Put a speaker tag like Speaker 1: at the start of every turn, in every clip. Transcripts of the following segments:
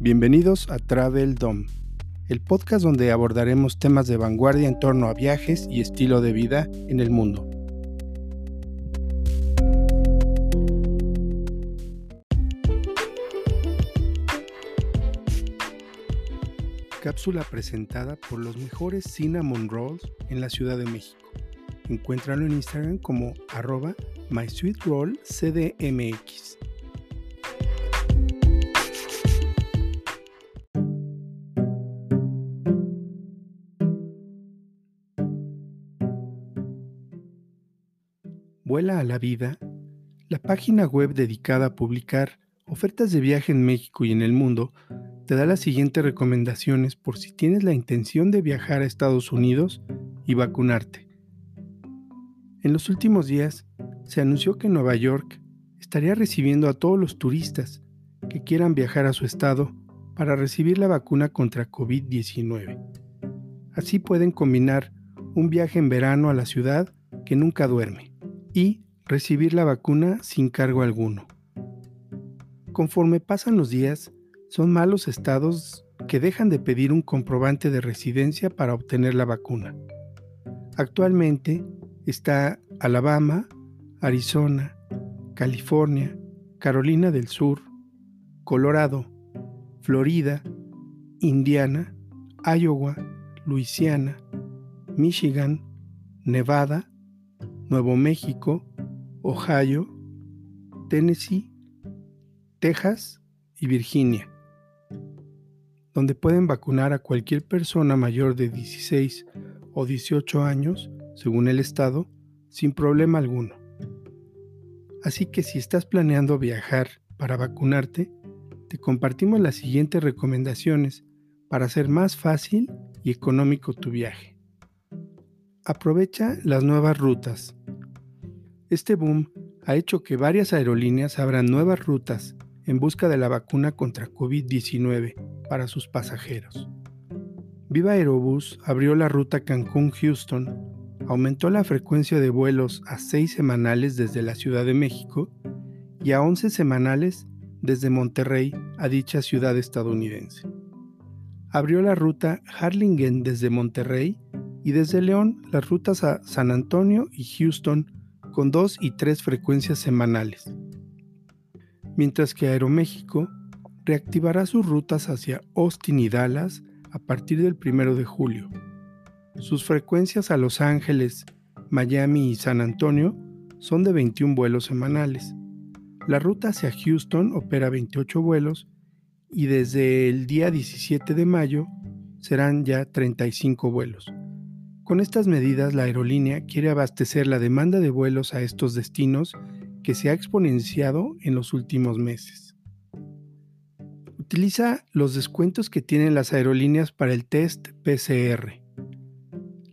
Speaker 1: Bienvenidos a Travel Dom, el podcast donde abordaremos temas de vanguardia en torno a viajes y estilo de vida en el mundo. Cápsula presentada por los mejores cinnamon rolls en la Ciudad de México. Encuéntralo en Instagram como arroba mysweetrollcdmx. Vuela a la vida, la página web dedicada a publicar ofertas de viaje en México y en el mundo te da las siguientes recomendaciones por si tienes la intención de viajar a Estados Unidos y vacunarte. En los últimos días se anunció que Nueva York estaría recibiendo a todos los turistas que quieran viajar a su estado para recibir la vacuna contra COVID-19. Así pueden combinar un viaje en verano a la ciudad que nunca duerme y recibir la vacuna sin cargo alguno. Conforme pasan los días, son malos estados que dejan de pedir un comprobante de residencia para obtener la vacuna. Actualmente está Alabama, Arizona, California, Carolina del Sur, Colorado, Florida, Indiana, Iowa, Luisiana, Michigan, Nevada, Nuevo México, Ohio, Tennessee, Texas y Virginia, donde pueden vacunar a cualquier persona mayor de 16 o 18 años, según el estado, sin problema alguno. Así que si estás planeando viajar para vacunarte, te compartimos las siguientes recomendaciones para hacer más fácil y económico tu viaje. Aprovecha las nuevas rutas este boom ha hecho que varias aerolíneas abran nuevas rutas en busca de la vacuna contra COVID-19 para sus pasajeros. Viva Aerobús abrió la ruta Cancún-Houston, aumentó la frecuencia de vuelos a 6 semanales desde la Ciudad de México y a 11 semanales desde Monterrey a dicha ciudad estadounidense. Abrió la ruta Harlingen desde Monterrey y desde León las rutas a San Antonio y Houston con dos y tres frecuencias semanales, mientras que Aeroméxico reactivará sus rutas hacia Austin y Dallas a partir del 1 de julio. Sus frecuencias a Los Ángeles, Miami y San Antonio son de 21 vuelos semanales. La ruta hacia Houston opera 28 vuelos y desde el día 17 de mayo serán ya 35 vuelos. Con estas medidas, la aerolínea quiere abastecer la demanda de vuelos a estos destinos que se ha exponenciado en los últimos meses. Utiliza los descuentos que tienen las aerolíneas para el test PCR.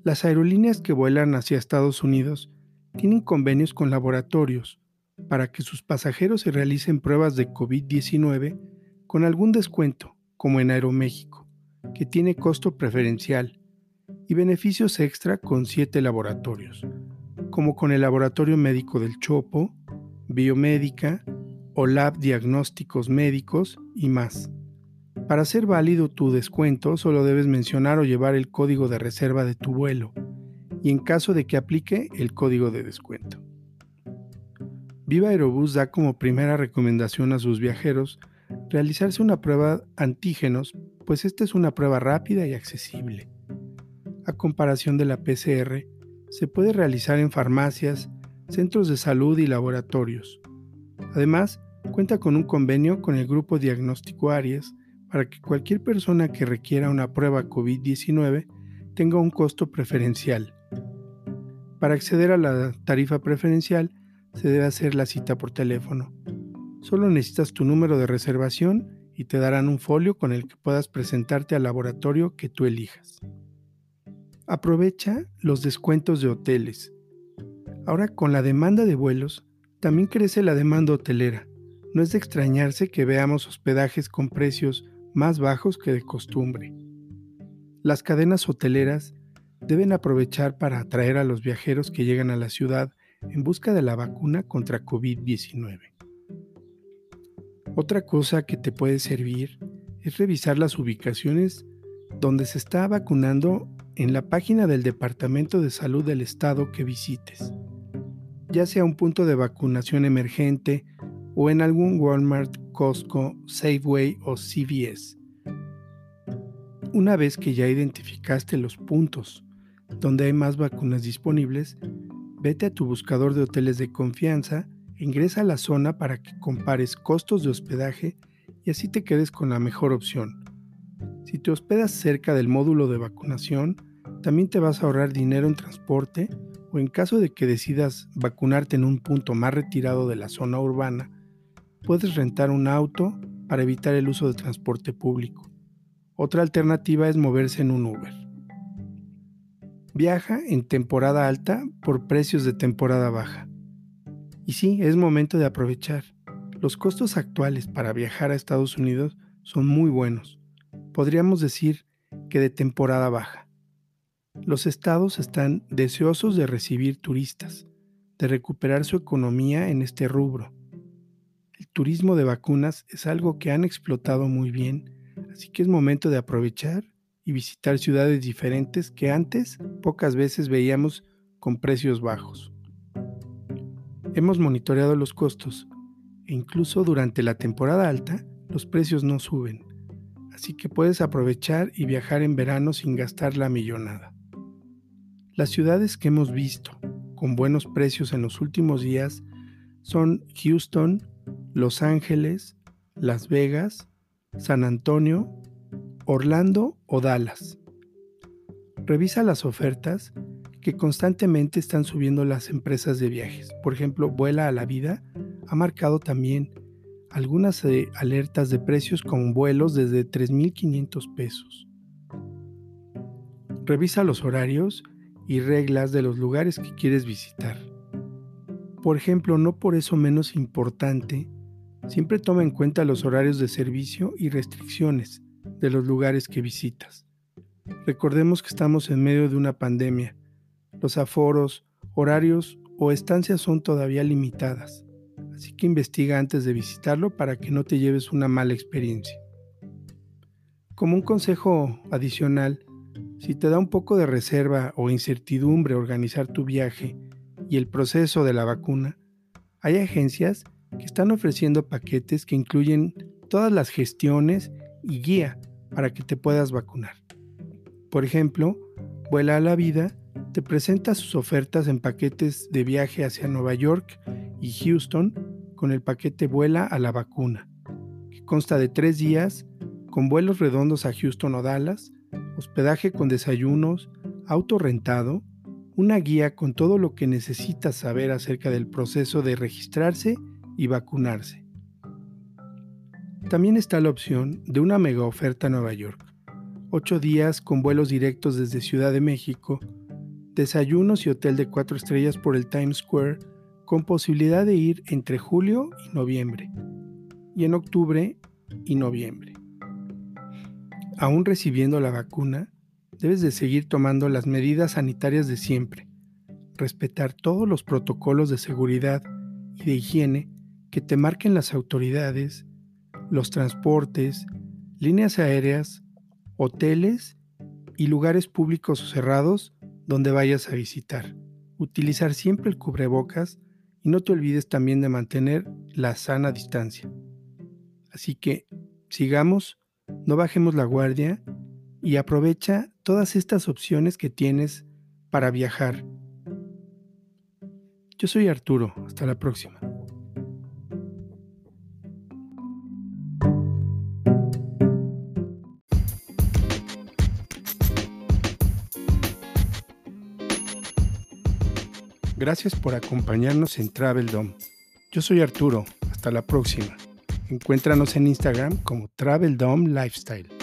Speaker 1: Las aerolíneas que vuelan hacia Estados Unidos tienen convenios con laboratorios para que sus pasajeros se realicen pruebas de COVID-19 con algún descuento, como en Aeroméxico, que tiene costo preferencial y beneficios extra con siete laboratorios, como con el Laboratorio Médico del Chopo, Biomédica, o Lab Diagnósticos Médicos y más. Para ser válido tu descuento solo debes mencionar o llevar el código de reserva de tu vuelo y en caso de que aplique el código de descuento. Viva Aerobús da como primera recomendación a sus viajeros realizarse una prueba antígenos, pues esta es una prueba rápida y accesible a comparación de la PCR, se puede realizar en farmacias, centros de salud y laboratorios. Además, cuenta con un convenio con el Grupo Diagnóstico Aries para que cualquier persona que requiera una prueba COVID-19 tenga un costo preferencial. Para acceder a la tarifa preferencial se debe hacer la cita por teléfono. Solo necesitas tu número de reservación y te darán un folio con el que puedas presentarte al laboratorio que tú elijas. Aprovecha los descuentos de hoteles. Ahora con la demanda de vuelos, también crece la demanda hotelera. No es de extrañarse que veamos hospedajes con precios más bajos que de costumbre. Las cadenas hoteleras deben aprovechar para atraer a los viajeros que llegan a la ciudad en busca de la vacuna contra COVID-19. Otra cosa que te puede servir es revisar las ubicaciones donde se está vacunando en la página del Departamento de Salud del Estado que visites, ya sea un punto de vacunación emergente o en algún Walmart, Costco, Safeway o CVS. Una vez que ya identificaste los puntos donde hay más vacunas disponibles, vete a tu buscador de hoteles de confianza ingresa a la zona para que compares costos de hospedaje y así te quedes con la mejor opción. Si te hospedas cerca del módulo de vacunación, también te vas a ahorrar dinero en transporte o en caso de que decidas vacunarte en un punto más retirado de la zona urbana, puedes rentar un auto para evitar el uso de transporte público. Otra alternativa es moverse en un Uber. Viaja en temporada alta por precios de temporada baja. Y sí, es momento de aprovechar. Los costos actuales para viajar a Estados Unidos son muy buenos. Podríamos decir que de temporada baja. Los estados están deseosos de recibir turistas, de recuperar su economía en este rubro. El turismo de vacunas es algo que han explotado muy bien, así que es momento de aprovechar y visitar ciudades diferentes que antes pocas veces veíamos con precios bajos. Hemos monitoreado los costos e incluso durante la temporada alta los precios no suben, así que puedes aprovechar y viajar en verano sin gastar la millonada. Las ciudades que hemos visto con buenos precios en los últimos días son Houston, Los Ángeles, Las Vegas, San Antonio, Orlando o Dallas. Revisa las ofertas que constantemente están subiendo las empresas de viajes. Por ejemplo, Vuela a la Vida ha marcado también algunas eh, alertas de precios con vuelos desde 3.500 pesos. Revisa los horarios y reglas de los lugares que quieres visitar. Por ejemplo, no por eso menos importante, siempre toma en cuenta los horarios de servicio y restricciones de los lugares que visitas. Recordemos que estamos en medio de una pandemia. Los aforos, horarios o estancias son todavía limitadas así que investiga antes de visitarlo para que no te lleves una mala experiencia. Como un consejo adicional, si te da un poco de reserva o incertidumbre organizar tu viaje y el proceso de la vacuna, hay agencias que están ofreciendo paquetes que incluyen todas las gestiones y guía para que te puedas vacunar. Por ejemplo, Vuela a la Vida te presenta sus ofertas en paquetes de viaje hacia Nueva York y Houston con el paquete Vuela a la vacuna, que consta de tres días con vuelos redondos a Houston o Dallas, hospedaje con desayunos, auto rentado, una guía con todo lo que necesitas saber acerca del proceso de registrarse y vacunarse. También está la opción de una mega oferta a Nueva York. Ocho días con vuelos directos desde Ciudad de México, desayunos y hotel de cuatro estrellas por el Times Square con posibilidad de ir entre julio y noviembre, y en octubre y noviembre. Aún recibiendo la vacuna, debes de seguir tomando las medidas sanitarias de siempre, respetar todos los protocolos de seguridad y de higiene que te marquen las autoridades, los transportes, líneas aéreas, hoteles y lugares públicos o cerrados donde vayas a visitar. Utilizar siempre el cubrebocas y no te olvides también de mantener la sana distancia. Así que sigamos, no bajemos la guardia y aprovecha todas estas opciones que tienes para viajar. Yo soy Arturo, hasta la próxima. Gracias por acompañarnos en Travel Dome. Yo soy Arturo, hasta la próxima. Encuéntranos en Instagram como Travel Dome Lifestyle.